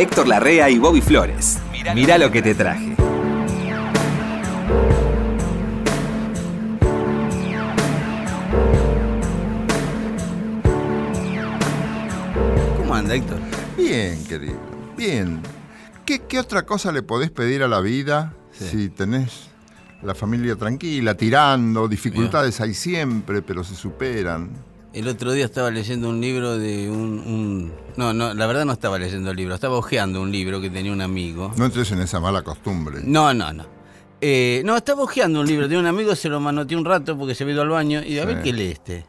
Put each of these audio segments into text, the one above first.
Héctor Larrea y Bobby Flores. Mirá lo que te traje. ¿Cómo anda, Héctor? Bien, querido. Bien. ¿Qué, qué otra cosa le podés pedir a la vida Sí. si tenés la familia tranquila, tirando? Dificultades hay siempre, pero se superan. El otro día estaba leyendo un libro de un, un- No, no, la verdad no estaba leyendo el libro, estaba hojeando un libro que tenía un amigo. No entres en esa mala costumbre. No, no, no. Eh, no, estaba hojeando un libro de un amigo, se lo manoteé un rato porque se había ido al baño y a ver qué lee este.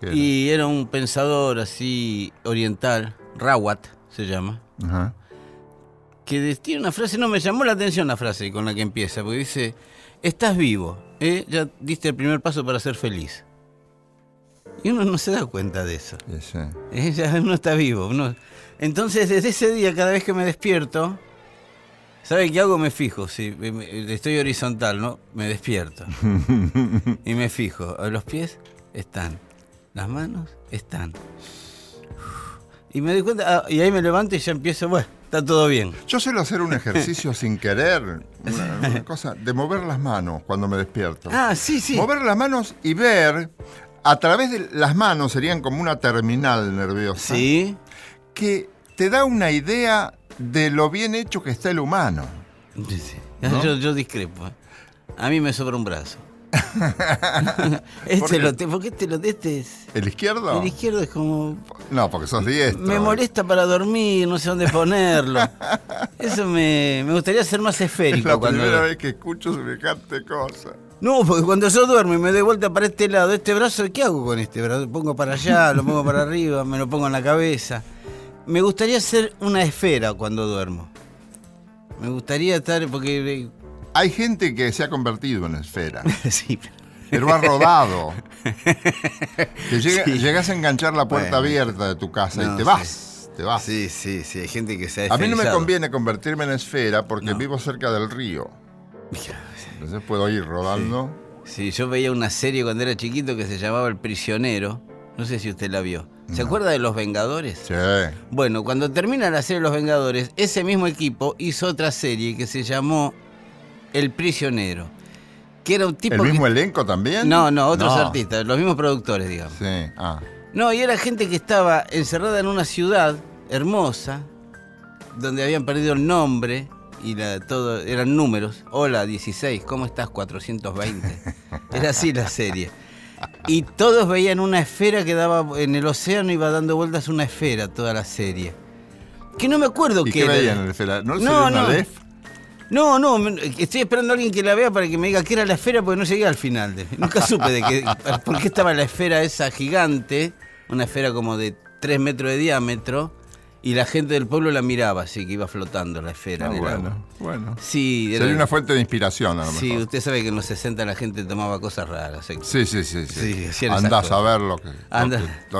¿Qué era? Y era un pensador así oriental, Rawat se llama, Ajá. que tiene una frase, no me llamó la atención la frase con la que empieza, porque dice, estás vivo, ¿eh? ya diste el primer paso para ser feliz. Y uno no se da cuenta de eso. Eh, ya uno está vivo. uno- Entonces, desde ese día, cada vez que me despierto, ¿sabe qué hago? Me fijo. Si estoy horizontal, ¿no? Me despierto. y me fijo. Los pies están. Las manos están. Y me doy cuenta, ah, y ahí me levanto y ya empiezo, bueno, está todo bien. Yo suelo hacer un ejercicio sin querer, una, una cosa, de mover las manos cuando me despierto. Ah, sí, sí. Mover las manos y ver, a través de las manos, serían como una terminal nerviosa, Sí. que te da una idea de lo bien hecho que está el humano. Sí, sí. ¿No? Yo, yo discrepo. ¿eh? A mí me sobra un brazo. este ¿Por qué? lo te- porque este lo este es. ¿El izquierdo? El izquierdo es como No, porque sos diestro. Me molesta para dormir, no sé dónde ponerlo. Eso me, me gustaría ser más Es esférico. la cuando- primera vez que escucho semejante cosa. No, porque cuando yo duermo y me doy vuelta para este lado, este brazo, ¿qué hago con este brazo? Lo pongo para allá, lo pongo para arriba, me lo pongo en la cabeza. Me gustaría ser una esfera cuando duermo. Me gustaría estar, porque... Hay gente que se ha convertido en esfera, sí, pero ha rodado. Que llega- Sí. llegas a enganchar la puerta Bueno. abierta de tu casa No, y te sí. vas, te vas. sí, sí, sí, hay gente que se ha A mí no me conviene convertirme en esfera porque No. vivo cerca del río. Mira, Entonces puedo ir rodando. Sí, yo veía una serie cuando era chiquito que se llamaba El Prisionero. No sé si usted la vio. ¿Se No. acuerda de Los Vengadores? Sí. Bueno, cuando termina la serie Los Vengadores, ese mismo equipo hizo otra serie que se llamó El Prisionero. Que era un tipo ¿El que- mismo elenco también? No, no, otros No. artistas, los mismos productores, digamos. Sí, ah. No, y era gente que estaba encerrada en una ciudad hermosa, donde habían perdido el nombre y la- todo eran números. Hola, 16, ¿cómo estás? 420. Era así la serie. Y todos veían una esfera que daba en el océano, iba dando vueltas una esfera toda la serie. Que no me acuerdo ¿Y qué era. veían en el esfera? ¿No, No, no. No, no, estoy esperando a alguien que la vea para que me diga qué era la esfera porque no llegué al final. de- nunca supe de qué, por qué estaba la esfera esa gigante, una esfera como de 3 metros de diámetro, y la gente del pueblo la miraba así que iba flotando la esfera Ah, en el agua. bueno, bueno. Sí, era- Sería una fuente de inspiración a lo sí, mejor. usted sabe que en los 60 la gente tomaba cosas raras. ¿eh? Sí, sí, sí. sí. Sí, Andás a ver lo que, lo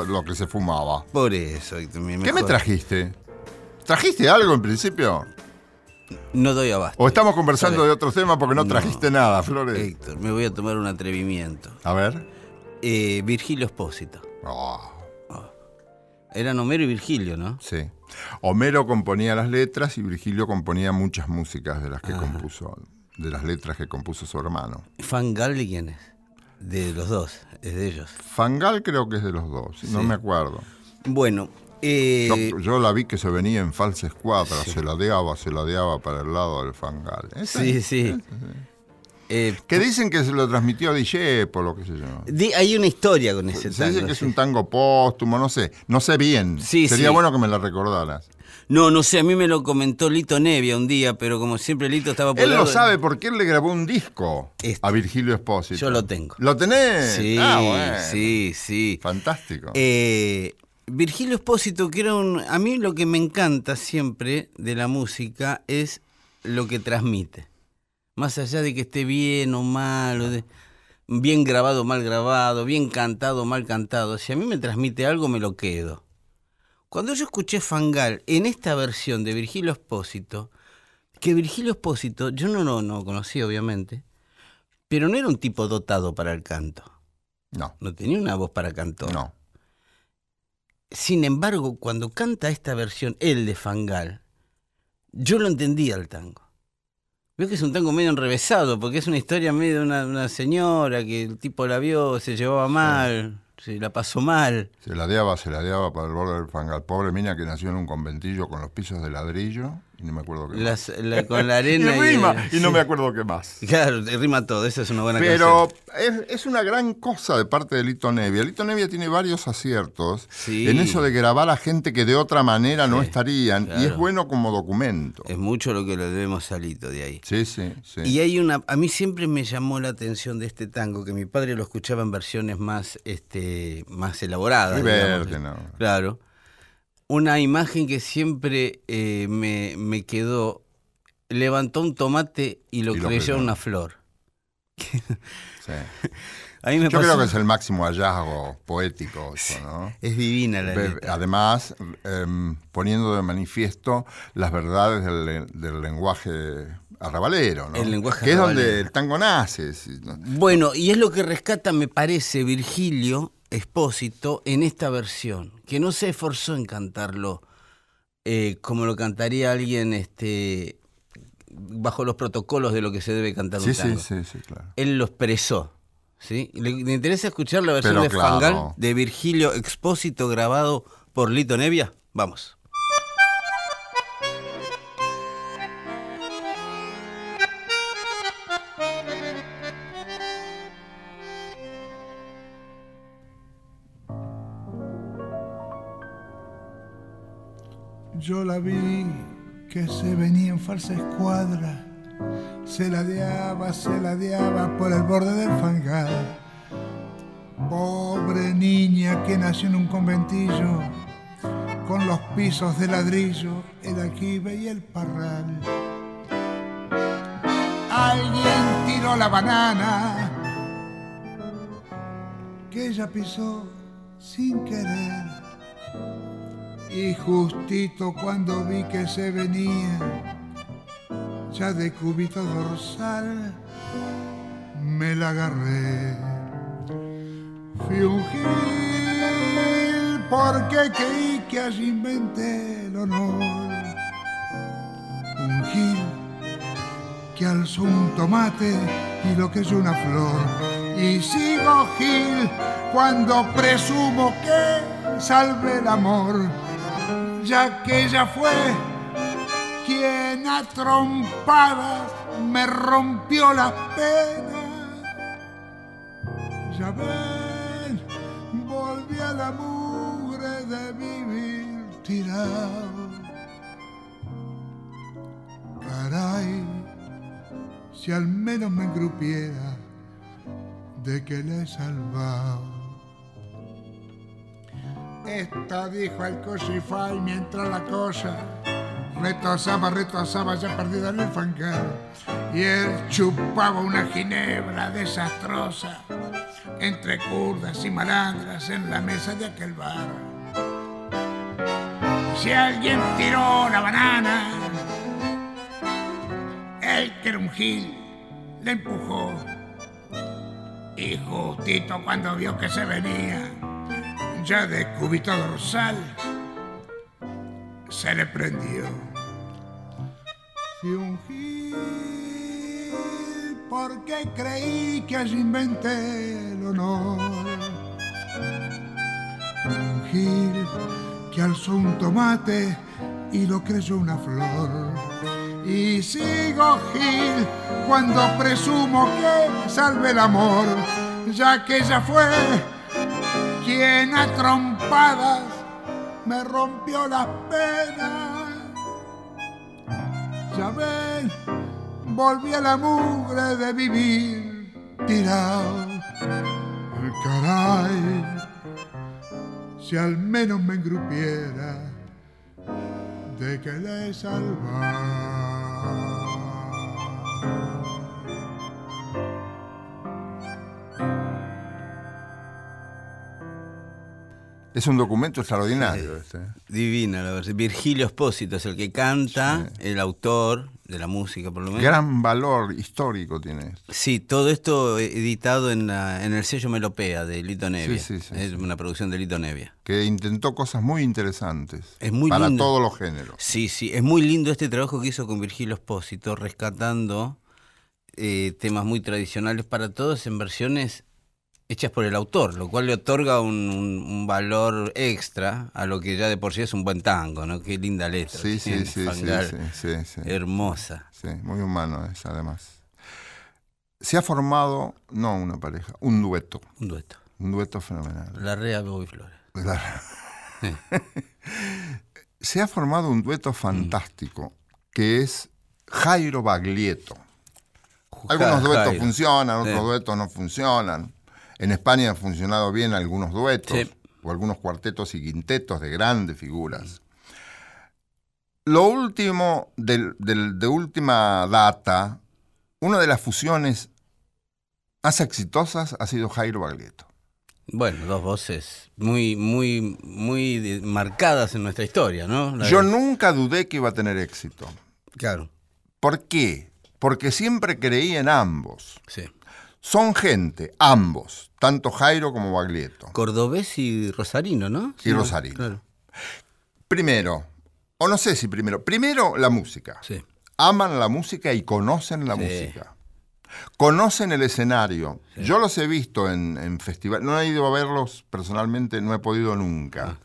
que- lo- que se fumaba. Por eso. Héctor, mi ¿Qué me trajiste? ¿Trajiste algo en principio? No doy abasto. ¿O estamos conversando de otros temas porque no, No. trajiste nada, Flores? Héctor, me voy a tomar un atrevimiento. A ver. Eh, Virgilio Espósito. Oh, Eran Homero y Virgilio, ¿no? sí. Homero componía las letras y Virgilio componía muchas músicas de las que Ajá. compuso, de las letras que compuso su hermano. ¿Fangal de quién es? De los dos, es de ellos. Fangal creo que es de los dos, no me acuerdo. Bueno, eh, Yo, yo la vi que se venía en falsa escuadra, se ladeaba, se ladeaba para el lado del Fangal. Sí, sí. Eh, Que dicen que se lo transmitió a DJ, por lo que se llama. hay una historia con ese Se dice tango. que es un tango póstumo, no sé, no sé bien. Sí, Sería sí. bueno que me la recordaras. No, no sé, a mí me lo comentó Lito Nevia un día, pero como siempre Lito estaba por Él lo sabe porque él le grabó un disco Este. a Virgilio Espósito. Yo lo tengo. ¿Lo tenés? Sí, Ah, bueno. sí, sí. Fantástico. Eh, Virgilio Espósito, que era un... A mí lo que me encanta siempre de la música es lo que transmite. Más allá de que esté bien o mal, o de- bien grabado o mal grabado, bien cantado o mal cantado, si a mí me transmite algo, me lo quedo. Cuando yo escuché Fangal en esta versión de Virgilio Espósito, que Virgilio Espósito, yo no lo no conocía obviamente, pero no era un tipo dotado para el canto. no, No tenía una voz para cantor. no. Sin embargo, cuando canta esta versión, el de Fangal, yo lo entendía el tango. Veo que es un tango medio enrevesado, porque es una historia medio de una, una señora que el tipo la vio, se llevaba mal, se la pasó mal. Se ladeaba, se ladeaba para el borde del fangal. Pobre mina que nació en un conventillo con los pisos de ladrillo y no me acuerdo qué Las- más. la- con la Y arena. rima, y no sí. me acuerdo qué más. Claro, rima todo, esa es una buena Pero es, es una gran cosa de parte de Lito Nevia. Lito Nevia tiene varios aciertos Sí. en eso de grabar a gente que de otra manera no estarían. Y es bueno como documento. Es mucho lo que le debemos salito de ahí. Sí, sí, sí. Y hay una, a mí siempre me llamó la atención de este tango, que mi padre lo escuchaba en versiones más, este, más elaboradas. No. Claro. Una imagen que siempre eh, me, me quedó, levantó un tomate y lo Y lo creyó una flor. Sí. A mí me Yo pasó- creo que es el máximo hallazgo poético, eso, ¿no? es divina la letra. Además, em, poniendo de manifiesto las verdades del, le- del lenguaje arrabalero, ¿no? El lenguaje Que es donde el tango nace. Bueno, y es lo que rescata, me parece, Virgilio Expósito en esta versión, que no se esforzó en cantarlo eh, como lo cantaría alguien este, bajo los protocolos de lo que se debe cantar Sí, un sí, tango. sí, sí, claro. Él lo expresó. ¿sí? Le, le interesa escuchar la versión Pero de claro. Fangal de Virgilio Expósito grabado por Lito Nevia. Vamos. Yo la vi que se venía en falsa escuadra, se ladeaba, se ladeaba por el borde del fangal. Pobre niña que nació en un conventillo, con los pisos de ladrillo, el aljibe y el parral. Alguien tiró la banana que ella pisó sin querer. Y justito cuando vi que se venía, ya de cubito dorsal, me la agarré. Fui un gil porque creí que allí inventé el honor. Un gil que alzó un tomate y lo que es una flor. Y sigo gil cuando presumo que salve el amor, ya que ella fue quien a trompadas me rompió las penas. Ya ven, volví a la mugre de vivir tirado. Caray, si al menos me engrupiera de que le he salvado. Esto dijo el Cosify mientras la cosa retosaba, retosaba ya perdida en el fangal. Y él chupaba una ginebra desastrosa entre curdas y malandras en la mesa de aquel bar. Si alguien tiró la banana, él que era un gil le empujó. Y justito cuando vio que se venía, ya de cúbito dorsal, se le prendió. Fui porque creí que allí inventé el honor. Un gil que alzó un tomate y lo creyó una flor. Y sigo gil cuando presumo que salve el amor, ya que ella fue quien a trompadas me rompió las penas. Ya ven, volví a la mugre de vivir tirado. Caray, si al menos me engrupiera de que le salvar. Es un documento extraordinario este. Divina la versión. Virgilio Espósito es el que canta, el autor, de la música por lo menos. Gran valor histórico tiene. esto. Sí, todo esto editado en, la- en el sello Melopea de Lito Nevia. sí, sí, es sí. una producción de Lito Nevia. Que intentó cosas muy interesantes. Es muy Para lindo. todos los géneros. Sí, sí, es muy lindo este trabajo que hizo con Virgilio Espósito, rescatando eh, temas muy tradicionales para todos en versiones hechas por el autor, lo cual le otorga un, un- un valor extra a lo que ya de por sí es un buen tango, ¿no? Qué linda letra. Sí, sí, sí, sí, sí, sí, sí. Hermosa. Sí, muy humano es, además. Se ha formado, no una pareja, un dueto. Un dueto. Un dueto fenomenal. La Rea Bobby Flores. Claro. Se ha formado un dueto fantástico que es Jairo Baglietto. Algunos duetos Jairo. funcionan, otros Sí. duetos no funcionan. En España han funcionado bien algunos duetos Sí. o algunos cuartetos y quintetos de grandes figuras. Lo último del- de última data, una de las fusiones más exitosas ha sido Jairo Baglietto. Bueno, dos voces muy, muy, muy de- marcadas en nuestra historia, ¿no? La Yo de- nunca dudé que iba a tener éxito. Claro, ¿Por qué? Porque siempre creí en ambos. sí. Son gente, ambos, tanto Jairo como Baglietto. Cordobés y Rosarino, ¿no? Y Rosarino. Claro. Primero, o no sé si primero, primero la música. Sí. Aman la música y conocen la Sí. música. Conocen el escenario. Yo los he visto en, en festivales. No he ido a verlos personalmente, no he podido nunca.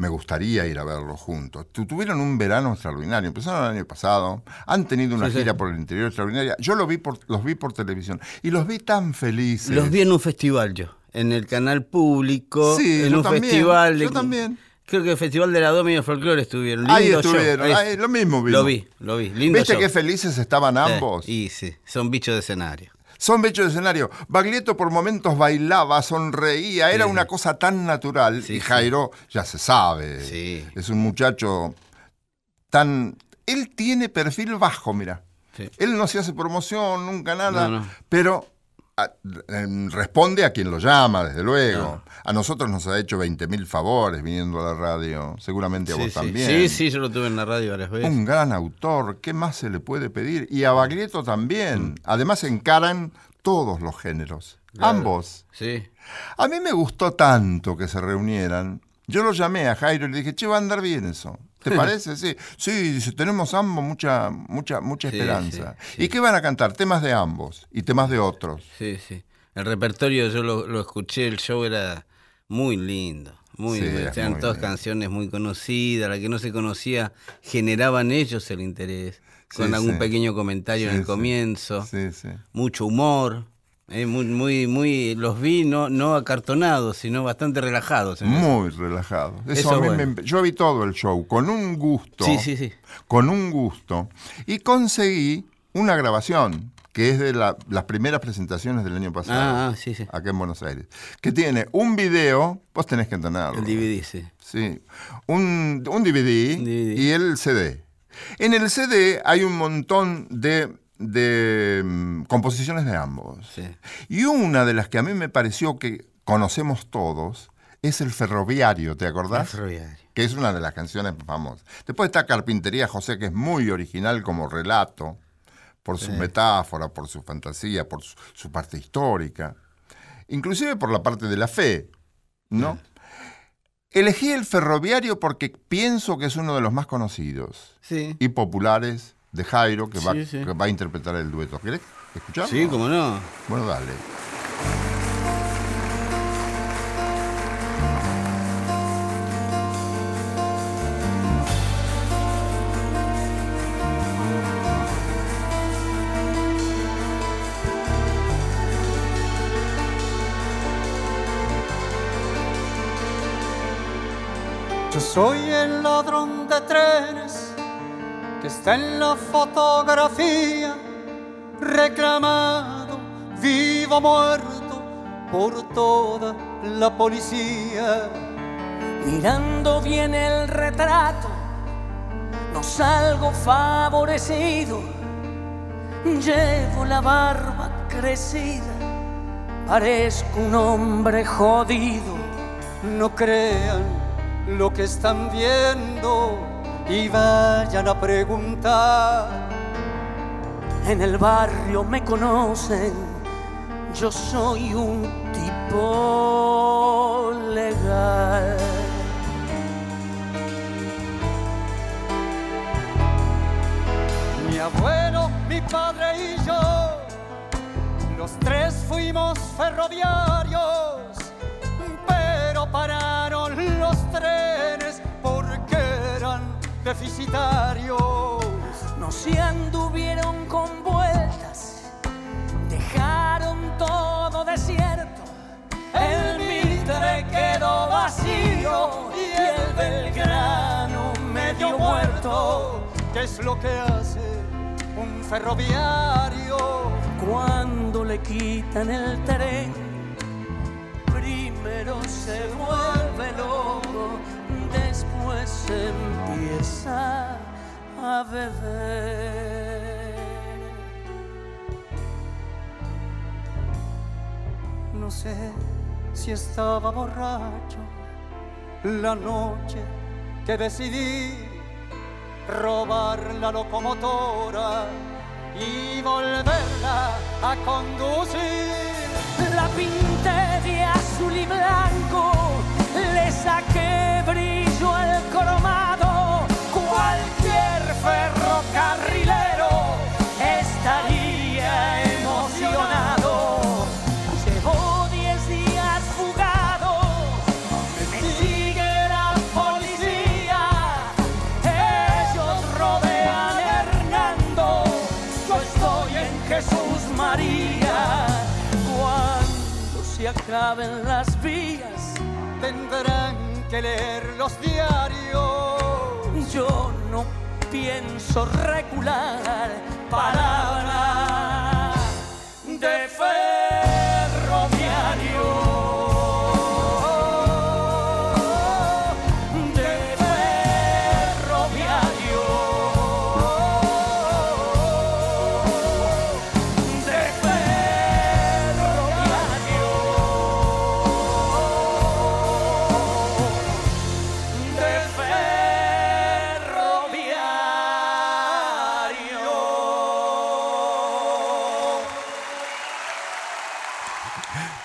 Me gustaría ir a verlos juntos. Tu- Tuvieron un verano extraordinario. Empezaron el año pasado. Han tenido una Sí, sí. gira por el interior extraordinaria. Yo lo vi por, los vi por televisión y los vi tan felices. Los vi en un festival yo, en el canal público, Sí, en yo un también, festival. de- yo también. Creo que el Festival de la Domi de Folclore estuvieron. Ahí Lindo show. estuvieron, Ahí- ahí, lo mismo vi. Lo vi, lo vi. Lindo ¿Viste show. qué felices estaban Sí, ambos? Y sí, son bichos de escenario. Son bichos de escenario. Baglietto por momentos bailaba, sonreía, era Sí. una cosa tan natural. Sí, y. Jairo, ya se sabe, Sí. es un muchacho tan... Él tiene perfil bajo, mira. Él no se hace promoción, nunca nada, No, no. pero a- em, responde a quien lo llama, desde luego. A nosotros nos ha hecho 20.000 favores viniendo a la radio, seguramente a Sí, vos sí. también. sí, sí, yo lo tuve en la radio varias veces. Un gran autor, ¿qué más se le puede pedir? Y a Baglietto también. Además encaran todos los géneros, Claro. ambos. Sí. A mí me gustó tanto que se reunieran. Yo lo llamé a Jairo y le dije, che, va a andar bien eso. ¿Te parece? Sí, sí, dice, tenemos ambos mucha, mucha, mucha esperanza. sí, sí. ¿Y qué van a cantar? Temas de ambos y temas de otros. Sí, sí. El repertorio yo lo, lo escuché, el show era muy lindo. Muy, eran muy todas lindo. canciones muy conocidas, la que no se conocía generaban ellos el interés, con algún pequeño comentario en el comienzo, mucho humor, eh, muy, muy, muy, los vi no, no acartonados, sino bastante relajados. eso. Muy relajado. Eso, Eso a mí bueno. me- yo vi todo el show con un gusto. Sí, sí, sí. Con un gusto. Y conseguí una grabación que es de la- las primeras presentaciones del año pasado. Ah, ah, sí, sí. Acá en Buenos Aires. Que tiene un video, vos tenés que tenerlo. El DVD, sí. Sí. Un, un DVD, DVD. y el CD. En el CD hay un montón de, de, mm, composiciones de ambos. Sí. Y una de las que a mí me pareció que conocemos todos es El Ferroviario, ¿te acordás? Ferroviario. Que es una de las canciones famosas. Después está Carpintería José, que es muy original como relato, por su metáfora, por su fantasía, por su, su parte histórica, inclusive por la parte de la fe, ¿no? Elegí el ferroviario porque pienso que es uno de los más conocidos y populares de Jairo, que, va, Sí, sí. que va a interpretar el dueto. ¿Querés escucharlo? Sí, cómo no. Bueno, dale. Yo soy el ladrón de trenes que está en la fotografía, reclamado, vivo o muerto por toda la policía. Mirando bien el retrato, no salgo favorecido. Llevo la barba crecida, parezco un hombre jodido. No crean lo que están viendo y vayan a preguntar en el barrio me conocen, yo soy un tipo legal. Mi abuelo, mi padre y yo, los tres fuimos ferroviarios, pero pararon los trenes deficitarios. No se anduvieron con vueltas, dejaron todo desierto. El Mitre quedó vacío y el Belgrano medio muerto. ¿Qué es lo que hace un ferroviario? Cuando le quitan el tren, primero se vuelve loco, después empieza a beber. No sé si estaba borracho la noche que decidí robar la locomotora y volverla a conducir. La pinté de azul y blanco, las vías, Tendrán que leer los diarios. yo no pienso recular. Palabra de ferroviario.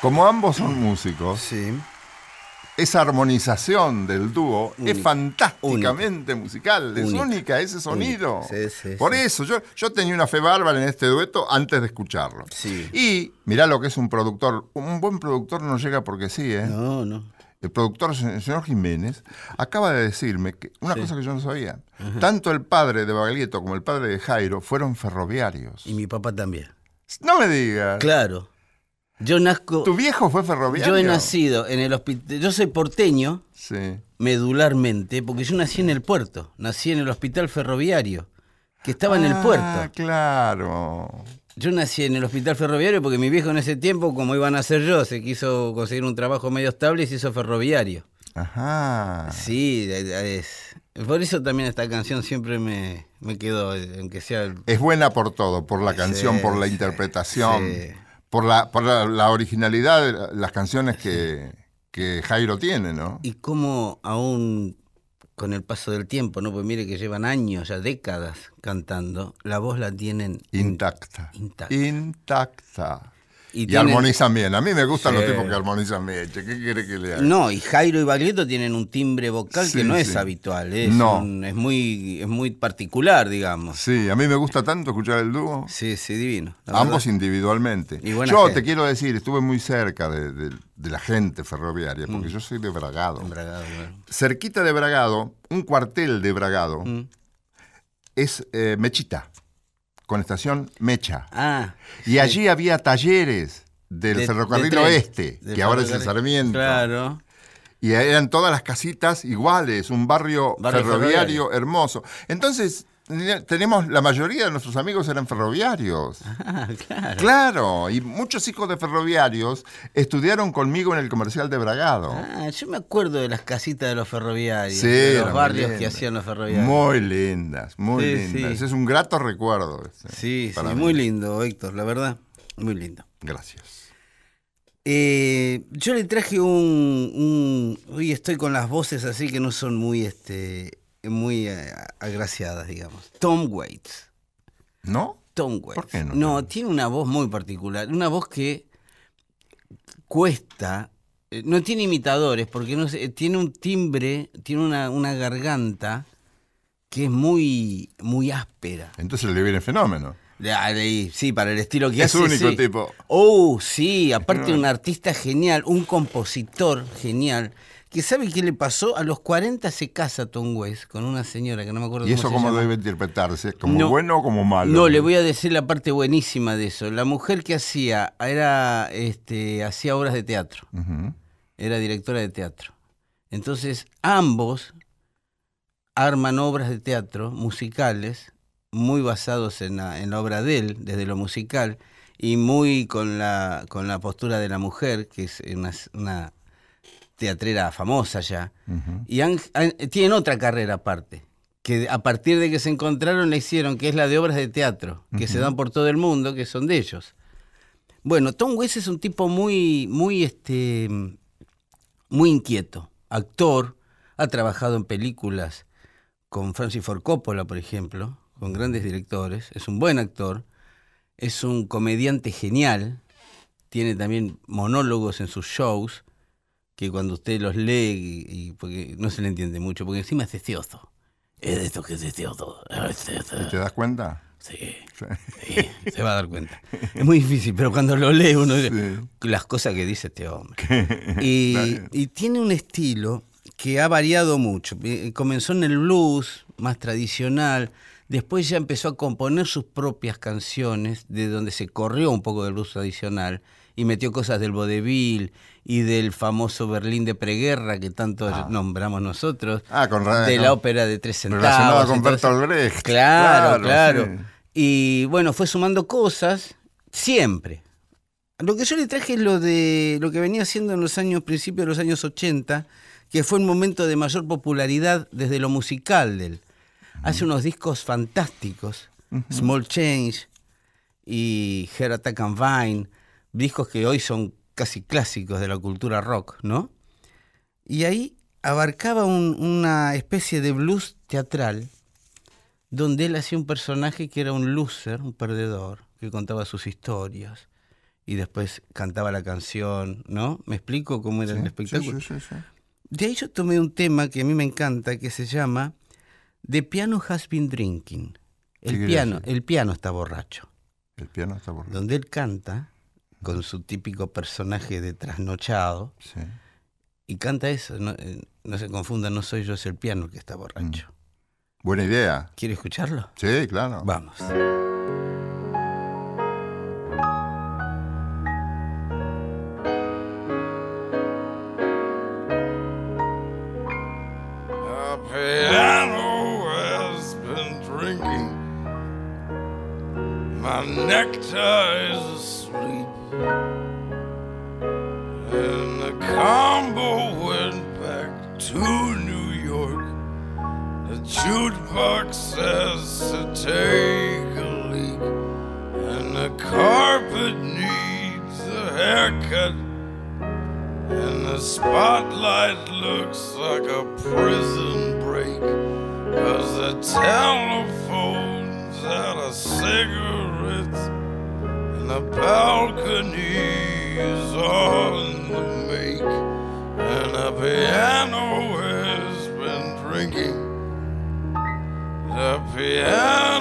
Como ambos son músicos, Sí. esa armonización del dúo es Única. fantásticamente musical, es Única. única ese sonido. Sí, sí, Por eso, yo, yo tenía una fe bárbara en este dueto antes de escucharlo. Y mirá lo que es un productor. Un buen productor no llega porque sí, ¿eh? No, no. El productor, el señor Jiménez, acaba de decirme que una cosa que yo no sabía. Tanto el padre de Baglietto como el padre de Jairo fueron ferroviarios. Y mi papá también. No me digas. Claro. Yo nazco. ¿Tu viejo fue ferroviario? Yo he nacido en el hospital. Yo soy porteño Sí. medularmente porque yo nací en el puerto. Nací en el hospital ferroviario que estaba en el Ah, puerto. claro. Yo nací en el hospital ferroviario porque mi viejo en ese tiempo, como iban a ser yo, se quiso conseguir un trabajo medio estable y se hizo ferroviario. Ajá. Sí, es. Por eso también esta canción siempre me, me quedó, aunque sea. el- Es buena por todo, por la Sí, canción, por la interpretación, sí. Por, la, por la, la originalidad de la- las canciones que, que Jairo tiene, ¿no? Y cómo aún con el paso del tiempo, ¿no? Pues mire que llevan años, ya décadas cantando, la voz la tienen Intacta. Intacta. Intacta. Y Y, tienen- armonizan bien. A mí me gustan Sí. los tipos que armonizan bien. ¿Qué quiere que le haga? No, y Jairo y Baglietto tienen un timbre vocal Sí, que no es habitual, es, No. un- es, muy, es muy particular, digamos. Sí, a mí me gusta tanto escuchar el dúo. Sí, sí, divino. Ambos verdad. individualmente. Yo gente. te quiero decir, estuve muy cerca de, de- de la gente ferroviaria, porque yo soy de Bragado. Mm. Bueno. Cerquita de Bragado, un cuartel de Bragado, Mm. es eh, Mechita, con estación Mecha. Ah. Y sí. allí había talleres del De- ferrocarril de tren, oeste, del que ahora es el. Sarmiento. Claro. Y eran todas las casitas iguales, un barrio, Barrio ferroviario, ferroviario. hermoso. Entonces, tenemos, la mayoría de nuestros amigos eran ferroviarios. Ah, claro. Claro, y muchos hijos de ferroviarios estudiaron conmigo en el comercial de Bragado. Ah, yo me acuerdo de las casitas de los ferroviarios, Sí, de los barrios que hacían los ferroviarios. Muy lindas, muy Sí, lindas. sí. Es un grato recuerdo. ese, sí, sí, mí. muy lindo, Héctor, la verdad, muy lindo. Gracias. Eh, yo le traje un, un- Hoy estoy con las voces así que no son muy, este, muy eh, agraciadas, digamos. Tom Waits. ¿No? Tom Waits. ¿Por qué no? No, tiene una voz muy particular. Una voz que cuesta. eh, No tiene imitadores, porque no sé, tiene un timbre, tiene una, una garganta que es muy, muy áspera. Entonces le viene fenómeno. Sí, para el estilo que Es hace. único sí. tipo. Oh, sí, aparte un artista genial, un compositor genial. Que sabe qué le pasó, a los 40 se casa Tom Waits con una señora que no me acuerdo ¿Y eso cómo se cómo llama. debe interpretarse? ¿Como No. bueno o como malo? No, le voy a decir la parte buenísima de eso. La mujer que hacía era este hacía obras de teatro. Era directora de teatro. Entonces, ambos arman obras de teatro musicales muy basados en la, en la obra de él, desde lo musical, y muy con la, con la postura de la mujer, que es una, una teatrera famosa ya. Y han- han- tienen otra carrera aparte, que a partir de que se encontraron la hicieron, que es la de obras de teatro, que se dan por todo el mundo, que son de ellos. Bueno, Tom Waits es un tipo muy, muy, este, muy inquieto, actor, ha trabajado en películas con Francis Ford Coppola, por ejemplo, con grandes directores, es un buen actor, es un comediante genial, tiene también monólogos en sus shows, que cuando usted los lee, y, y porque no se le entiende mucho, porque encima es deseoso. Es de esto que es deseoso. ¿Y te das cuenta? Sí, Sí. se va a dar cuenta. Es muy difícil, pero cuando lo lee uno dice, Sí. las cosas que dice este hombre. Y, y tiene un estilo que ha variado mucho. Eh, Comenzó en el blues, más tradicional. Después ya empezó a componer sus propias canciones, de donde se corrió un poco del blues tradicional y metió cosas del vodevil y del famoso Berlín de preguerra que tanto nombramos nosotros, Ah, con de la ópera de tres centavos. Relacionado con entonces- Bertolt Brecht. Claro, claro. sí. Y bueno, fue sumando cosas siempre. Lo que yo le traje es lo de lo que venía haciendo en los años, principios de los años 80, que fue un momento de mayor popularidad desde lo musical de él. Hace unos discos fantásticos, Small Change y Heart Attack and Vine, discos que hoy son casi clásicos de la cultura rock, ¿no? Y ahí abarcaba un- una especie de blues teatral donde él hacía un personaje que era un loser, un perdedor, que contaba sus historias y después cantaba la canción, ¿no? ¿Me explico cómo era el espectáculo? sí, sí, sí. De ahí yo tomé un tema que a mí me encanta, que se llama The Piano Has Been Drinking. ¿Qué El piano, el piano está borracho. El piano está por Donde él canta con su típico personaje de trasnochado Sí. y canta eso. No, eh, no se confundan, no soy yo, es el piano que está borracho. Buena idea. ¿Quiere escucharlo? Sí, claro. Vamos. A piano has been drinking. My necktie is combo went back to New York. The jukebox says to take a leak. And the carpet needs a haircut. And the spotlight looks like a prison break. Cause the telephone's out of cigarettes. And the balcony is on the the piano has been drinking. The piano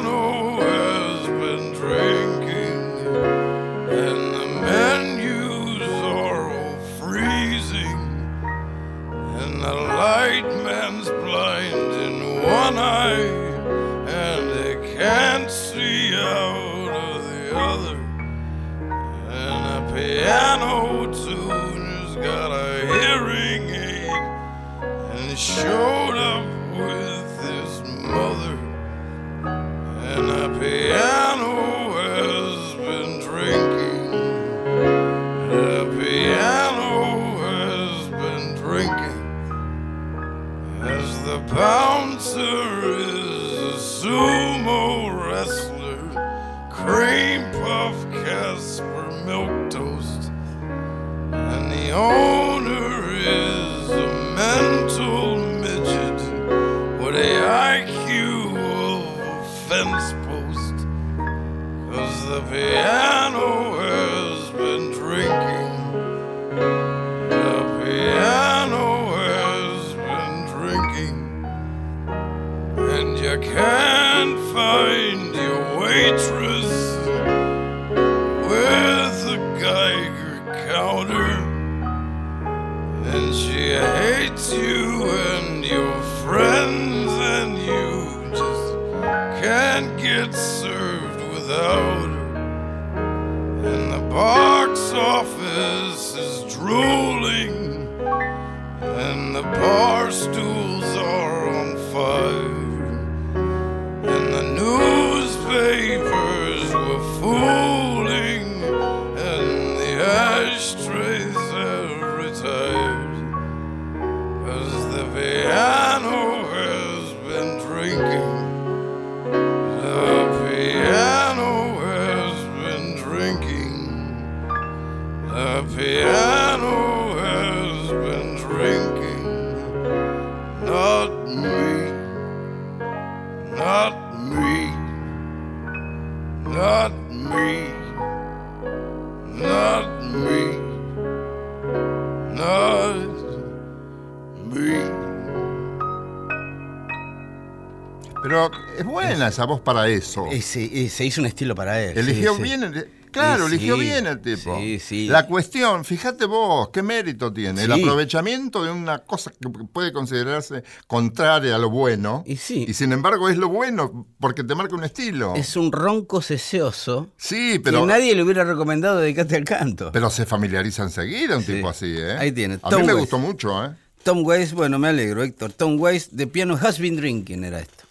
voz para eso. Ese- eh, se hizo un estilo para él. Eligió sí, sí. bien, el- claro, Sí, eligió bien el tipo. Sí, sí. La cuestión, fíjate vos, qué mérito tiene. El aprovechamiento de una cosa que puede considerarse contraria a lo bueno. Y sí. sin embargo es lo bueno porque te marca un estilo. Es un ronco seseoso Sí, pero pero, nadie le hubiera recomendado dedicarte al canto. pero se familiariza enseguida un tipo así, ¿eh? Ahí tiene, A Tom mí me gustó mucho, ¿eh? Tom Waits, bueno, me alegro, Héctor. Tom Waits, de piano Has Been Drinking era esto.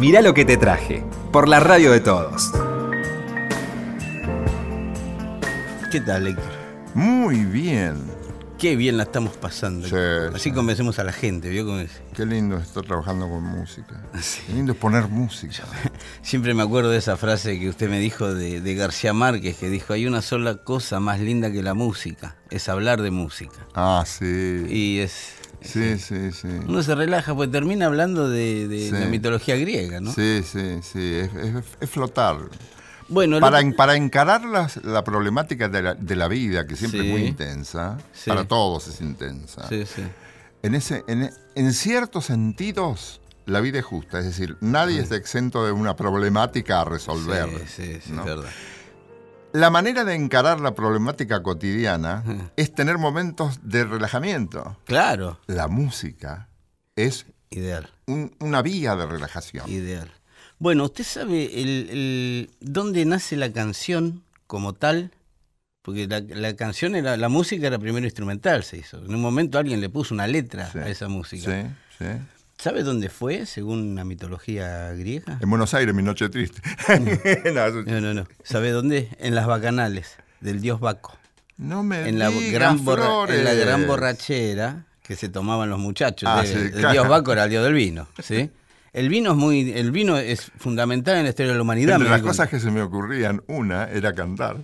Mirá lo que te traje, por la radio de todos. ¿Qué tal, Héctor? Muy bien. Qué bien la estamos pasando. Sí, Así sí. convencemos a la gente, ¿vio? Es? Qué lindo estar trabajando con música. Sí. Qué lindo es poner música. Siempre me acuerdo de esa frase que usted me dijo de, de García Márquez, que dijo, hay una sola cosa más linda que la música, es hablar de música. Ah, sí. Y es... Sí, sí, sí. Uno se relaja, pues termina hablando de, de Sí. la mitología griega, ¿no? Sí, sí, sí. Es, es- es flotar. Bueno, Para, que- para encarar las- la problemática de la, de la vida, que siempre Sí. es muy intensa, Sí. para todos es intensa, Sí, sí. en, ese, en, en ciertos sentidos la vida es justa, es decir, nadie está exento de una problemática a resolver. Sí, sí, sí, ¿no? es verdad. La manera de encarar la problemática cotidiana es tener momentos de relajamiento. Claro, La música es ideal, un- una vía de relajación. ideal. Bueno, ¿usted sabe el, el- dónde nace la canción como tal? Porque la, la canción era, la música era primero instrumental, se hizo. En un momento alguien le puso una letra Sí. a esa música. Sí, sí. ¿Sabe dónde fue, según la mitología griega? En Buenos Aires, mi noche triste. no, No, no, no. ¿Sabe dónde? En las bacanales del dios Baco. no me En la, digas, gran borra- en la gran borrachera que se tomaban los muchachos. Ah, sí, el claro. dios Baco era el dios del vino, ¿sí? El vino es muy, el vino es fundamental en la historia de la humanidad. Entre las cosas que se me ocurrían, una era cantar.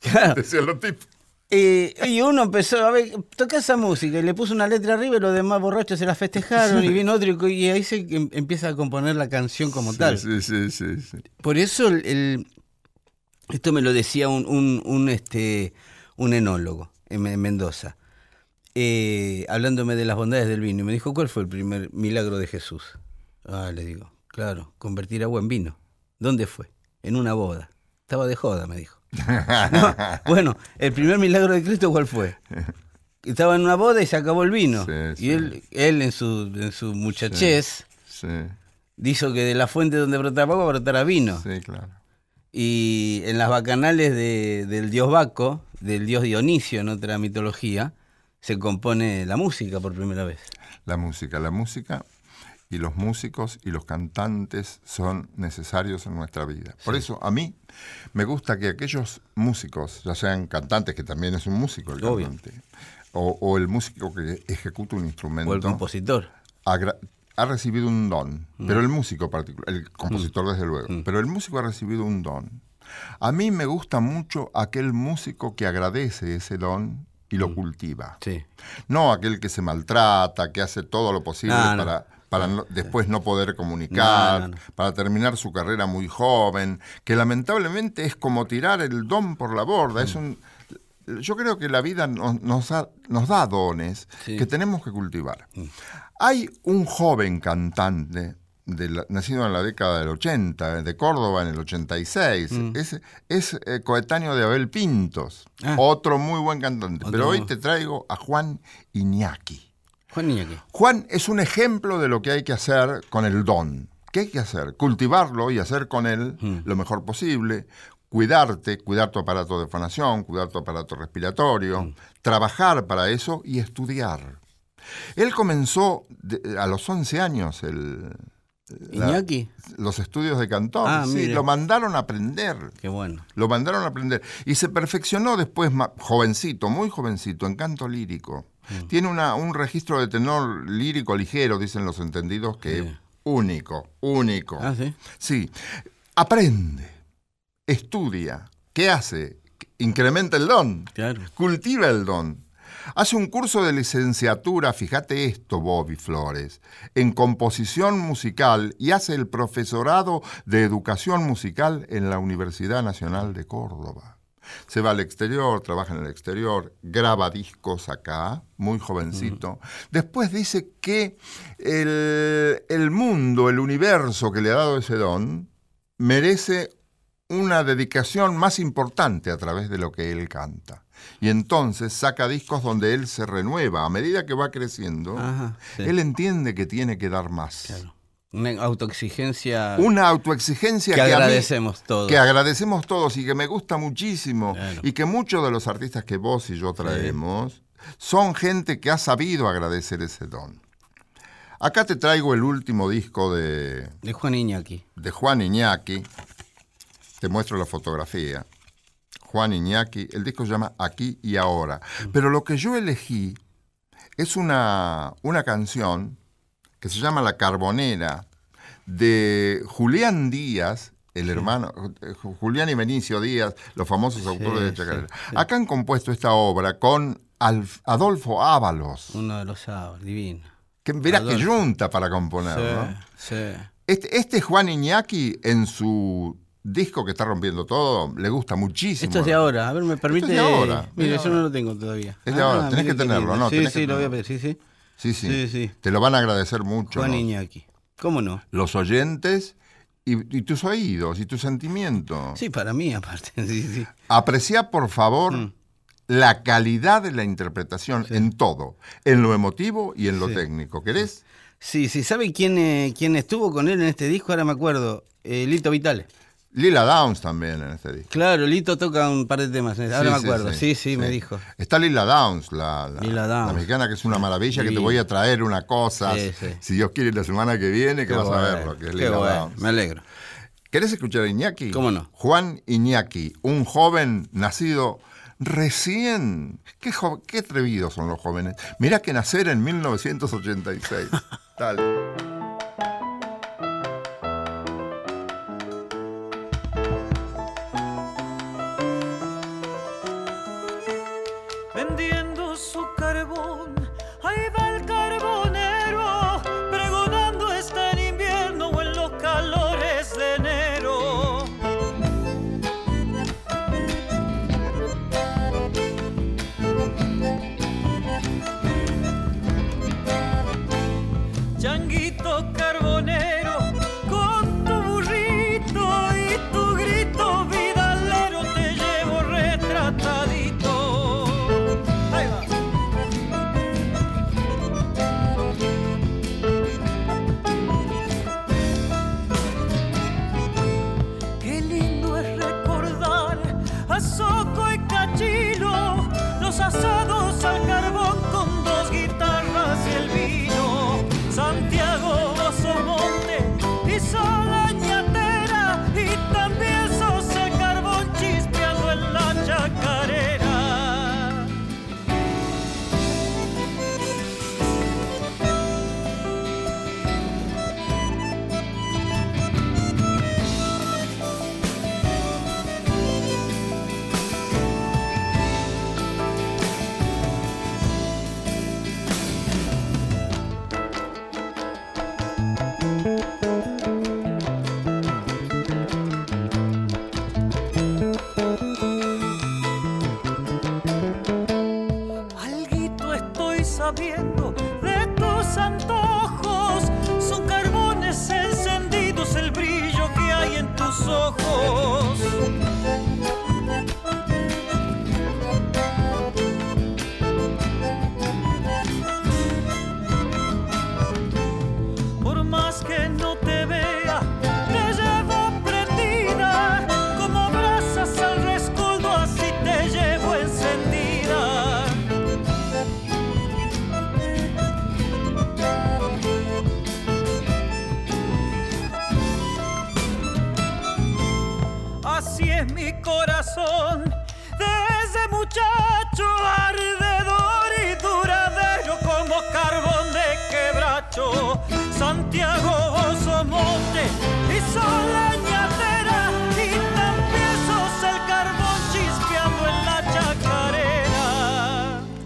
Claro. Decían los tipos. Eh, y uno empezó a ver, toca esa música y le puso una letra arriba y los demás borrachos se la festejaron y vino otro y, y ahí se em- empieza a componer la canción como Sí, tal. Sí, sí, sí, sí. Por eso el, el- esto me lo decía un, un, un, este, un enólogo en Mendoza, eh, hablándome de las bondades del vino. Y me dijo, ¿cuál fue el primer milagro de Jesús? Ah, le digo, claro, convertir agua en vino. ¿Dónde fue? En una boda. Estaba de joda, me dijo. No, bueno, el primer milagro de Cristo, ¿cuál fue? Estaba en una boda y se acabó el vino. Sí, y sí. él, él en su, en su muchachez Sí, hizo que de la fuente donde brotaba agua brotara vino. sí, claro. Y en las bacanales de- del dios Baco, del dios Dionisio en otra mitología, se compone la música por primera vez. La música, la música y los músicos y los cantantes son necesarios en nuestra vida. Por eso a mí me gusta que aquellos músicos, ya sean cantantes, que también es un músico el Obvio. cantante, o, o el músico que ejecuta un instrumento, O el compositor. ha recibido un don, pero el músico particular, el compositor desde luego, pero el músico ha recibido un don. A mí me gusta mucho aquel músico que agradece ese don y lo cultiva. Sí. No aquel que se maltrata, que hace todo lo posible No, no. Para, no- después no poder comunicar, No, no, no. para terminar su carrera muy joven, que lamentablemente es como tirar el don por la borda. Mm. Es un, yo creo que la vida nos, nos da, nos da dones Sí. Mm. que tenemos que cultivar. Hay un joven cantante de la- nacido en la década del 80, de Córdoba en el 86. Es, es eh, coetáneo de Abel Pintos, Mm. Ah. otro muy buen cantante. Otro Pero hoy te traigo a Juan Iñaki. Juan Iñaki. Juan es un ejemplo de lo que hay que hacer con el don. ¿Qué hay que hacer? Cultivarlo y hacer con él Mm. lo mejor posible. Cuidarte, cuidar tu aparato de fonación, cuidar tu aparato respiratorio, Mm. trabajar para eso y estudiar. Él comenzó de- a los 11 años el, la- los estudios de cantor. Ah, sí, mire. lo mandaron a aprender. Qué bueno. Lo mandaron a aprender. Y se perfeccionó después, jovencito, muy jovencito, en canto lírico. Mm. Tiene una, un registro de tenor lírico ligero, dicen los entendidos, que es único, único. Ah, sí. Sí. Aprende, estudia. ¿Qué hace? Incrementa el don. Claro. Cultiva el don. Hace un curso de licenciatura, fíjate esto, Bobby Flores, en composición musical y hace el profesorado de educación musical en la Universidad Nacional de Córdoba. Se va al exterior, trabaja en el exterior, graba discos acá, muy jovencito. Después dice que el, el mundo, el universo que le ha dado ese don, merece una dedicación más importante a través de lo que él canta. Y entonces saca discos donde él se renueva. A medida que va creciendo, Ajá, sí. él entiende que tiene que dar más. Claro. Una autoexigencia Una autoexigencia que que, a mí- agradecemos todos. que agradecemos todos y que me gusta muchísimo. Claro. Y que muchos de los artistas que vos y yo traemos son gente que ha sabido agradecer ese don. Acá te traigo el último disco de, De Juan Iñaki. de Juan Iñaki. Te muestro la fotografía. Juan Iñaki. El disco se llama Aquí y Ahora. Pero lo que yo elegí es una, una canción que se llama La Carbonera de Julián Díaz, el hermano, eh, Julián y Benicio Díaz, los famosos autores de Chacarera. Acá han compuesto esta obra con Alf- Adolfo Ábalos, Uno de los sábados, divino. que verás que junta para componer, ¿no? Sí, sí. Este, este Juan Iñaki, en su disco que está rompiendo todo, le gusta muchísimo. Esto es de ahora. A ver, me permite. de ahora, Mire, yo no lo tengo todavía. Es de ahora, tenés mire que tenerlo. ¿no? Sí, Tenés sí, lo voy a pedir, sí, sí. Sí, sí, Sí, sí. Te lo van a agradecer mucho. Juan ¿no? Iñaki. ¿Cómo no? Los oyentes y, y tus oídos y tus sentimientos. Sí, para mí aparte. Sí, sí. Aprecia, por favor, Mm. la calidad de la interpretación en todo, en lo emotivo y en lo técnico. ¿Querés? Sí, sí. ¿Sabe quién, eh, quién estuvo con él en este disco? Ahora me acuerdo. Eh, Lito Vitale. Lila Downs también en este disco. Claro, Lito toca un par de temas. Ahora Sí, me sí, acuerdo. Sí, sí, me dijo. Está Lila Downs, la, la- Lila la Downs. mexicana, que es una maravilla, que te voy a traer una cosa, Sí, sí. si Dios quiere, la semana que viene, que Qué vas a bueno, verlo, que es qué Lila bueno, Downs. Me alegro. ¿Querés escuchar a Iñaki? ¿Cómo no? Juan Iñaki, un joven nacido recién. Qué, jo- qué atrevidos son los jóvenes. Mirá que nacer en 1986. Dale.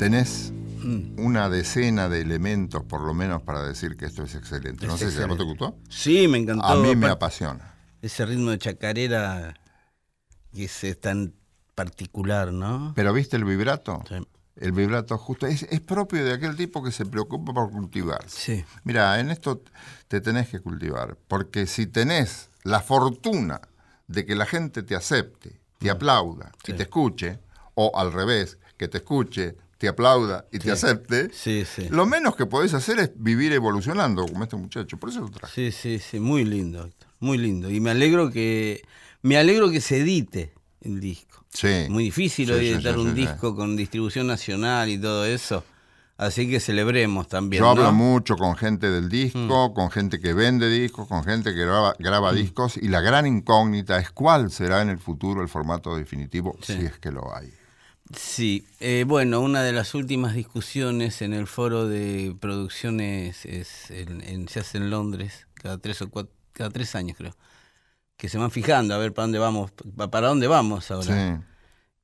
Tenés Mm. una decena de elementos, por lo menos, para decir que esto es excelente. No sé si a vos te gustó. Sí, me encantó. A mí me apasiona. Ese ritmo de chacarera que es tan particular, ¿no? Pero ¿viste el vibrato? Sí. El vibrato justo es, es propio de aquel tipo que se preocupa por cultivarse. Sí. Mira, en esto te tenés que cultivar, porque si tenés la fortuna de que la gente te acepte, te aplauda y Mm. Te escuche, o al revés, que te escuche, te aplauda y te acepte, Sí, sí. lo menos que podés hacer es vivir evolucionando como este muchacho. Por eso lo traje. Sí, sí, sí, muy lindo, Héctor, muy lindo. Y me alegro que me alegro que se edite el disco. Sí. Muy difícil hoy editar un disco con distribución nacional y todo eso. Así que celebremos también. Yo ¿no? Mm. hablo mucho con gente del disco, con gente que vende discos, con gente que graba, graba discos, y la gran incógnita es cuál será en el futuro el formato definitivo, si es que lo hay. Sí, eh, bueno, una de las últimas discusiones en el foro de producciones es en- en- se hace en Londres cada tres o cuatro, cada tres años creo, que se van fijando a ver para dónde vamos, pa- para dónde vamos ahora. Sí.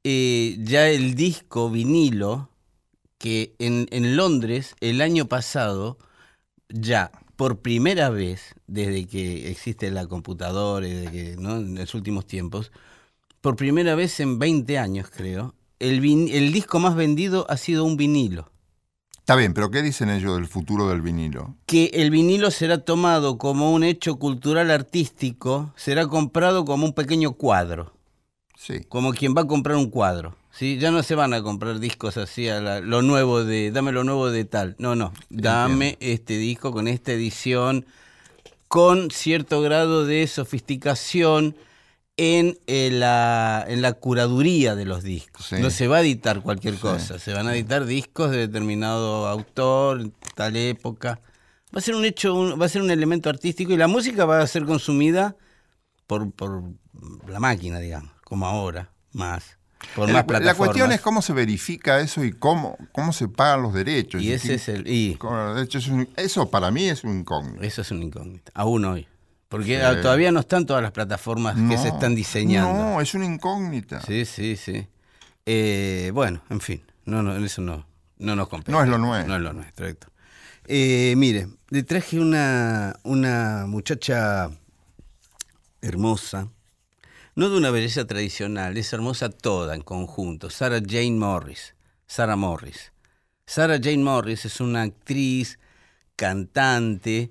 Eh, ya el disco vinilo que en, en Londres el año pasado ya por primera vez desde que existe la computadora desde que ¿no? en los últimos tiempos por primera vez en 20 años creo el, vin- el disco más vendido ha sido un vinilo Está bien, pero ¿qué dicen ellos del futuro del vinilo? que el vinilo será tomado como un hecho cultural artístico será comprado como un pequeño cuadro Sí. como quien va a comprar un cuadro. ¿sí? Ya no se van a comprar discos así, a la- lo nuevo de, dame lo nuevo de tal. No, no, dame este disco con esta edición, con cierto grado de sofisticación en, eh, la, en la curaduría de los discos. Sí. No se va a editar cualquier cosa, se van a editar discos de determinado autor, en tal época. Va a ser un hecho, un- va a ser un elemento artístico y la música va a ser consumida por, por la máquina, digamos, como ahora, más. Por La, más la plataformas. cuestión es cómo se verifica eso y cómo, cómo se pagan los derechos. Y ese es el. Y es un- eso para mí es un incógnito. eso es una incógnita. Aún hoy. Porque Sí. ah, todavía no están todas las plataformas que se están diseñando. No, es una incógnita. Sí, sí, sí. Eh, bueno, en fin, no, no, eso no, no nos compete. No es lo nuestro. No es lo nuestro, Héctor. Eh, mire, le traje una, una muchacha hermosa, no de una belleza tradicional, es hermosa toda en conjunto, Sarah Jane Morris. Sarah Morris. Sarah Jane Morris es una actriz, cantante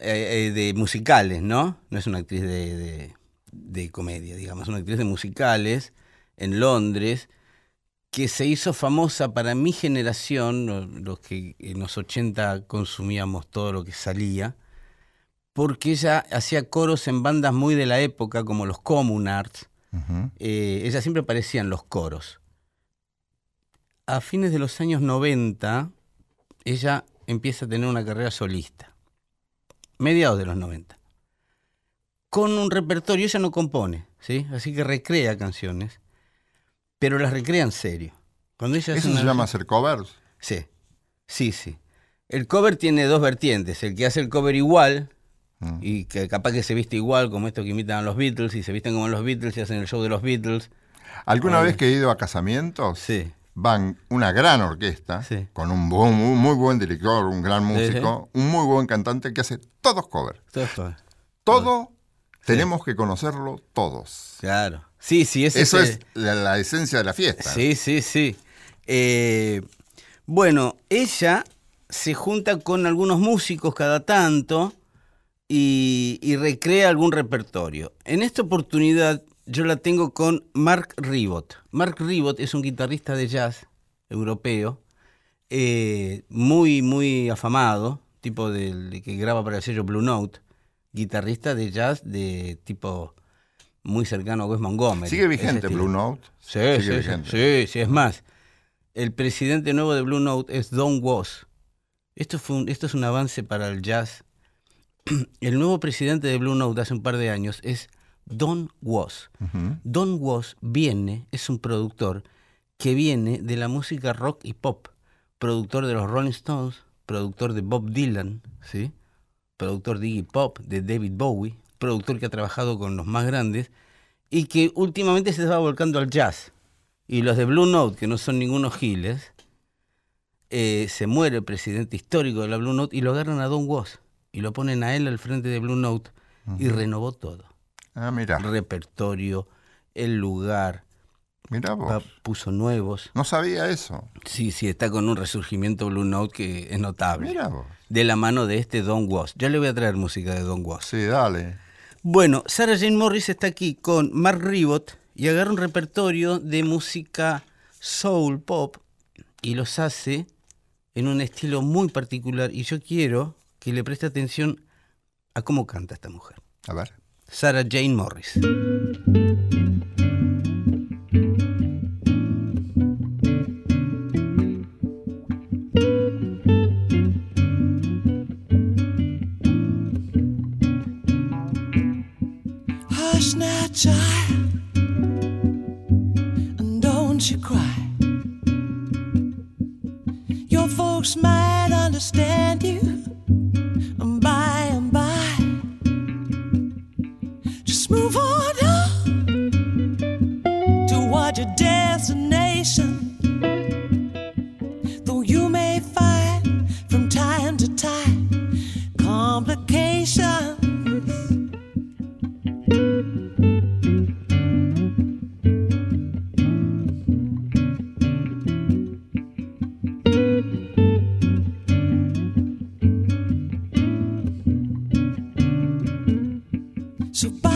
eh, eh, de musicales, ¿no? No es una actriz de, de- de comedia, digamos, una actriz de musicales en Londres que se hizo famosa para mi generación, lo- los que en los 80 consumíamos todo lo que salía, porque ella hacía coros en bandas muy de la época, como los Communards. Ujú. Eh, ella siempre aparecía en los coros. A fines de los años 90, ella empieza a tener una carrera solista. Mediados de los 90. Con un repertorio, ella no compone, ¿sí? Así que recrea canciones, pero las recrea en serio. Cuando ella Eso se una- llama hacer covers. Sí, sí, sí. El cover tiene dos vertientes. El que hace el cover igual, Mm. y que capaz que se viste igual, como estos que imitan a los Beatles, y se visten como los Beatles y hacen el show de los Beatles. ¿Alguna Ah, vez que he ido a casamientos? Sí. Van una gran orquesta, Sí. con un, bu- un muy buen director, un gran Sí, músico, un muy buen cantante que hace todos covers. Todo esto. Todo tenemos que conocerlo todos. Claro. Sí, sí, ese Eso el- es la, la esencia de la fiesta. Sí, sí, sí. Eh, bueno, ella se junta con algunos músicos cada tanto y, y recrea algún repertorio. En esta oportunidad yo la tengo con Mark Ribot. Mark Ribot es un guitarrista de jazz europeo, eh, muy, muy afamado, tipo del de que graba para el sello Blue Note, guitarrista de jazz de tipo muy cercano a Wes Montgomery. ¿Sigue vigente. Blue Note? Sí, Sigue sí, sí, vigente. sí, sí, es más. El presidente nuevo de Blue Note es Don Was. Esto, fue un- esto es un avance para el jazz. El nuevo presidente de Blue Note hace un par de años es Don Was. Don Was viene, es un productor que viene de la música rock y pop. Productor de los Rolling Stones, productor de Bob Dylan, ¿sí? productor de Iggy Pop, de David Bowie, productor que ha trabajado con los más grandes y que últimamente se va volcando al jazz. Y los de Blue Note, que no son ningunos giles, eh, se muere el presidente histórico de la Blue Note y lo agarran a Don Was y lo ponen a él al frente de Blue Note y renovó todo. Ah, mira, Repertorio, el lugar, mira vos. puso nuevos. No sabía eso. Sí, sí, está con un resurgimiento Blue Note que es notable. Mira vos. De la mano de este Don Was. Ya le voy a traer música de Don Was. Sí, dale. Bueno, Sarah Jane Morris está aquí con Mark Ribot y agarra un repertorio de música soul pop y los hace en un estilo muy particular y yo quiero que le preste atención a cómo canta esta mujer. A ver. Sarah Jane Morris. Hush now, child, and don't you cry. Your folks might understand So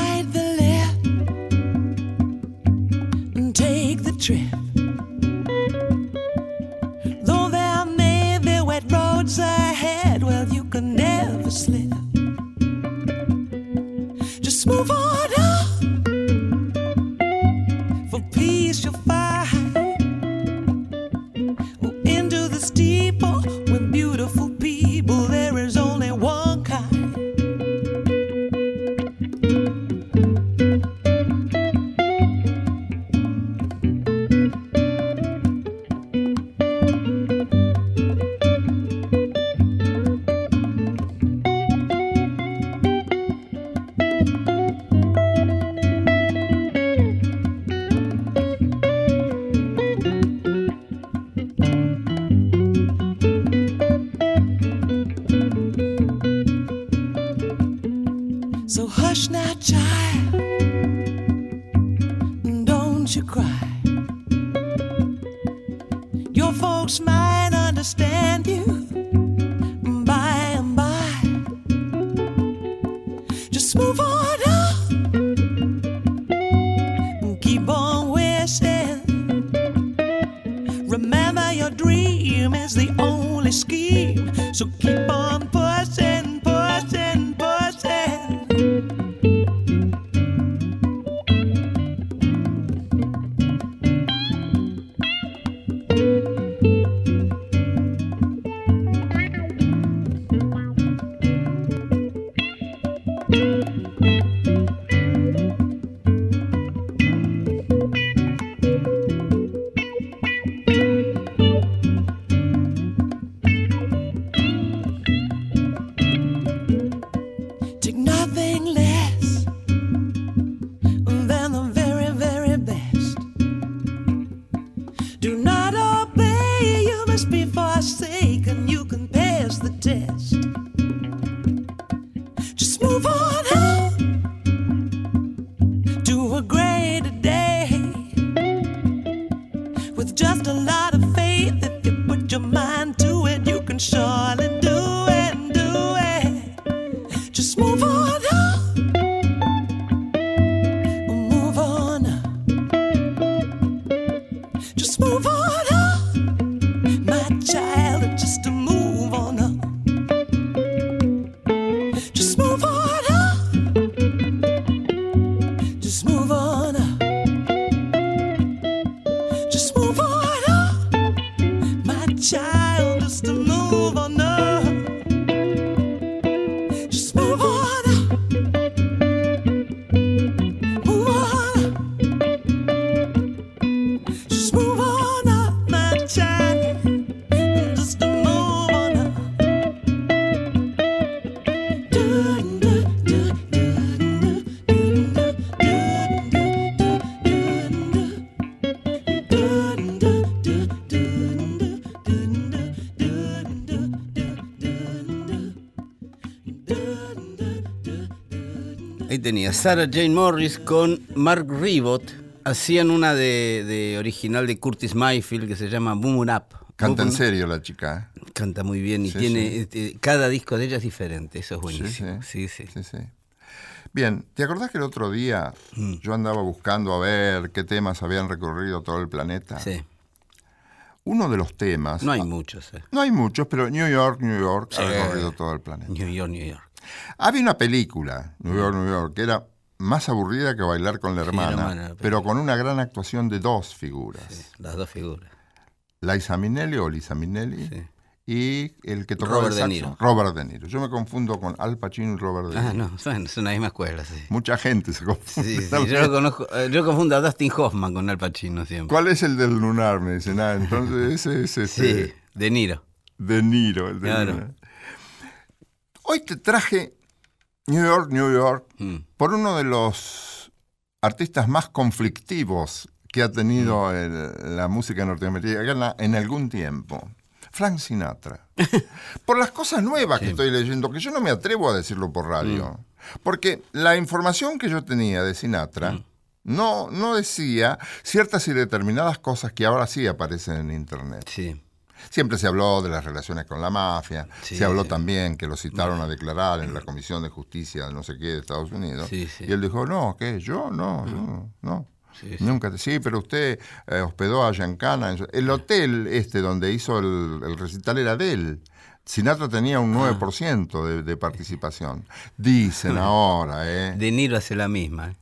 Ahí tenía Sarah Jane Morris con Mark Ribot. Hacían una de, de original de Curtis Mayfield que se llama Boom Up. Canta en serio la chica. ¿eh? Canta muy bien y Sí, tiene sí. este, cada disco de ella es diferente, eso es buenísimo. Sí, Sí, sí. Bien, ¿te acordás que el otro día Mm. yo andaba buscando a ver qué temas habían recorrido todo el planeta? Sí. Uno de los temas. No hay muchos. eh. No hay muchos, pero New York, New York ha recorrido todo el planeta. New York, New York. Había una película, New York, New York, que era más aburrida que bailar con la Sí, hermana, pero con una gran actuación de dos figuras. Sí, las dos figuras. Liza Minnelli o Lisa Minnelli Sí. y el que tocaba Robert el De saxo, Niro. Robert De Niro. Yo me confundo con Al Pacino y Robert De Niro. Ah, no, son, son la misma escuela, sí. Mucha gente se confunde. Sí, sí, también. yo lo conozco, eh, yo confundo a Dustin Hoffman con Al Pacino siempre. ¿Cuál es el del lunar? Me dicen, ah, entonces ese es este, Sí, De Niro. De Niro. El del Claro. lunar. Hoy te traje New York, New York, Mm. por uno de los artistas más conflictivos que ha tenido Mm. el- la música norteamericana en algún tiempo. Frank Sinatra. por las cosas nuevas que estoy leyendo, que yo no me atrevo a decirlo por radio. Mm. Porque la información que yo tenía de Sinatra no, no decía ciertas y determinadas cosas que ahora sí aparecen en Internet. Sí. Siempre se habló de las relaciones con la mafia, Sí, se habló también que lo citaron a declarar en la Comisión de Justicia de no sé qué de Estados Unidos. Sí, sí. Y él dijo, no, ¿qué? ¿Yo? No, yo no. Nunca te... Sí, pero usted eh, hospedó a Giancana. su- El hotel este donde hizo el, el recital era de él. Sinatra tenía un Ah. 9% de, de participación. Dicen ahora, ¿eh? De Niro hace la misma.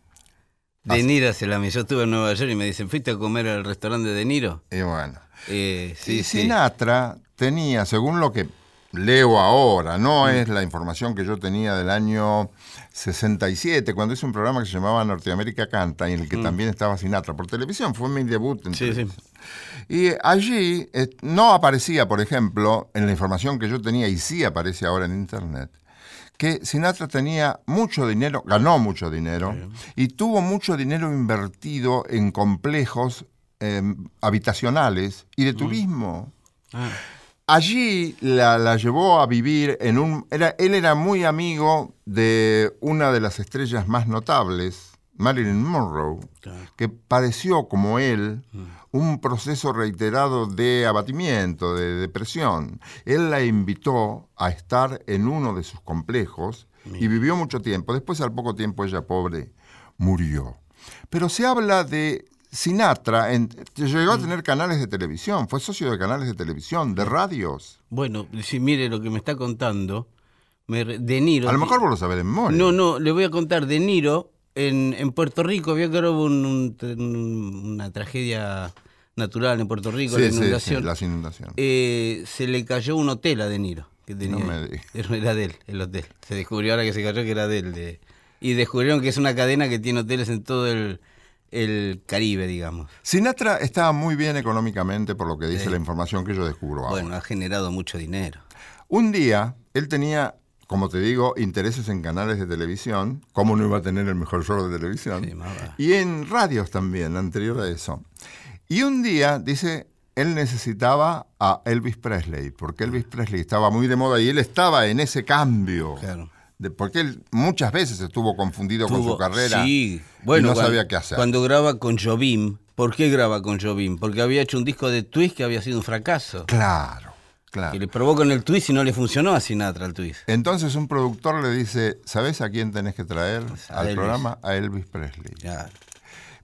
De Niro hace la misma. Yo estuve en Nueva York y me dicen, ¿fuiste a comer al restaurante de Niro? Y bueno. Eh, sí, y sí. Sinatra tenía, según lo que leo ahora, no Mm. es la información que yo tenía del año 67, cuando hice un programa que se llamaba Norteamérica Canta, y en el que también estaba Sinatra por televisión, fue mi debut en Mm. Sí, sí. televisión. Y allí eh, no aparecía, por ejemplo, en la información que yo tenía, y sí aparece ahora en Internet, que Sinatra tenía mucho dinero, ganó mucho dinero, y tuvo mucho dinero invertido en complejos eh, habitacionales y de turismo. Ah, Allí la, la llevó a vivir en un... Era, él era muy amigo de una de las estrellas más notables, Marilyn Monroe, claro. que padeció como él un proceso reiterado de abatimiento, de depresión. Él la invitó a estar en uno de sus complejos y vivió mucho tiempo. Después, al poco tiempo, ella, pobre, murió. Pero se habla de Sinatra, en- llegó a tener canales de televisión, fue socio de canales de televisión, de radios. Bueno, si mire lo que me está contando, me De Niro. A lo mejor vos lo sabés de memoria. No, no, le voy a contar. De Niro, en, en Puerto Rico, vio que hubo un- un- un- una tragedia natural en Puerto Rico, la Sí, sí, sí, inundación. las inundaciones. Eh, se le cayó un hotel a De Niro. Que tenía No me. Era de él, el hotel. Se descubrió ahora que se cayó que era de él. de- y descubrieron que es una cadena que tiene hoteles en todo el, el Caribe, digamos. Sinatra estaba muy bien económicamente por lo que dice Sí. la información que yo descubro ahora. Bueno, ha generado mucho dinero. Un día, él tenía, como te digo, intereses en canales de televisión, como no iba a tener el mejor show de televisión, Sí, y en radios también, anterior a eso. Y un día, dice, él necesitaba a Elvis Presley, porque Elvis Presley estaba muy de moda y él estaba en ese cambio. Claro. De- porque él muchas veces estuvo confundido con su carrera Sí, bueno, y no sabía qué hacer. Cuando graba con Jobim, ¿por qué graba con Jobim? Porque había hecho un disco de twist que había sido un fracaso. Claro, claro. Que le probó con el twist y no le funcionó a Sinatra el twist. Entonces un productor le dice, ¿sabes a quién tenés que traer al Elvis. programa? A Elvis Presley. Claro.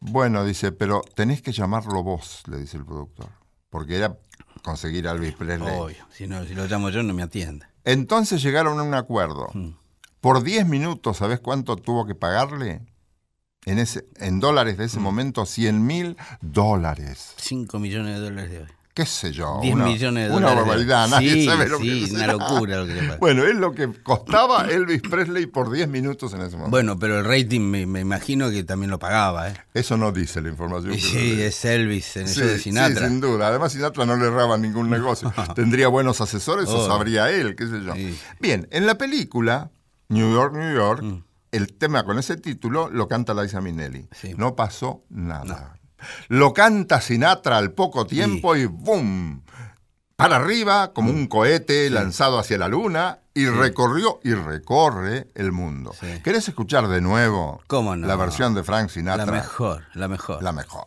Bueno, dice, pero tenés que llamarlo vos, le dice el productor. Porque era conseguir a Elvis Presley. Obvio. Si, no, si lo llamo yo, no me atiende. Entonces llegaron a un acuerdo. Mm. Por 10 minutos, ¿sabés cuánto tuvo que pagarle? En, ese, en dólares de Mm. ese momento, 100 mil dólares. 5 millones de dólares de hoy. Qué sé yo. 10 una, millones de Una dólares. barbaridad, nadie Sí, sabe lo sí, que una locura lo que le pasa. Bueno, es lo que costaba Elvis Presley por 10 minutos en ese momento. Bueno, pero el rating me, me imagino que también lo pagaba, ¿eh? Eso no dice la información. Y sí, es Elvis en Sí, show de sí, Sinatra. sin duda. Además, Sinatra no le erraba ningún negocio. Tendría buenos asesores o Oh. sabría él, qué sé yo. Sí. Bien, en la película, New York, New York, Mm. el tema con ese título lo canta Liza Minnelli. Sí. No pasó nada. Lo canta Sinatra al poco tiempo y ¡boom! Para arriba, como un cohete lanzado hacia la luna, y recorrió y recorre el mundo. ¿Querés escuchar de nuevo ¿Cómo no? la versión de Frank Sinatra? La mejor, la mejor. La mejor.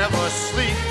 never sleep.